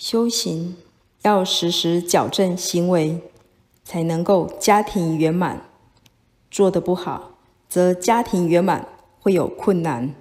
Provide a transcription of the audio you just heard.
修行要时时矫正行为才能够家庭圆满。做得不好则家庭圆满会有困难。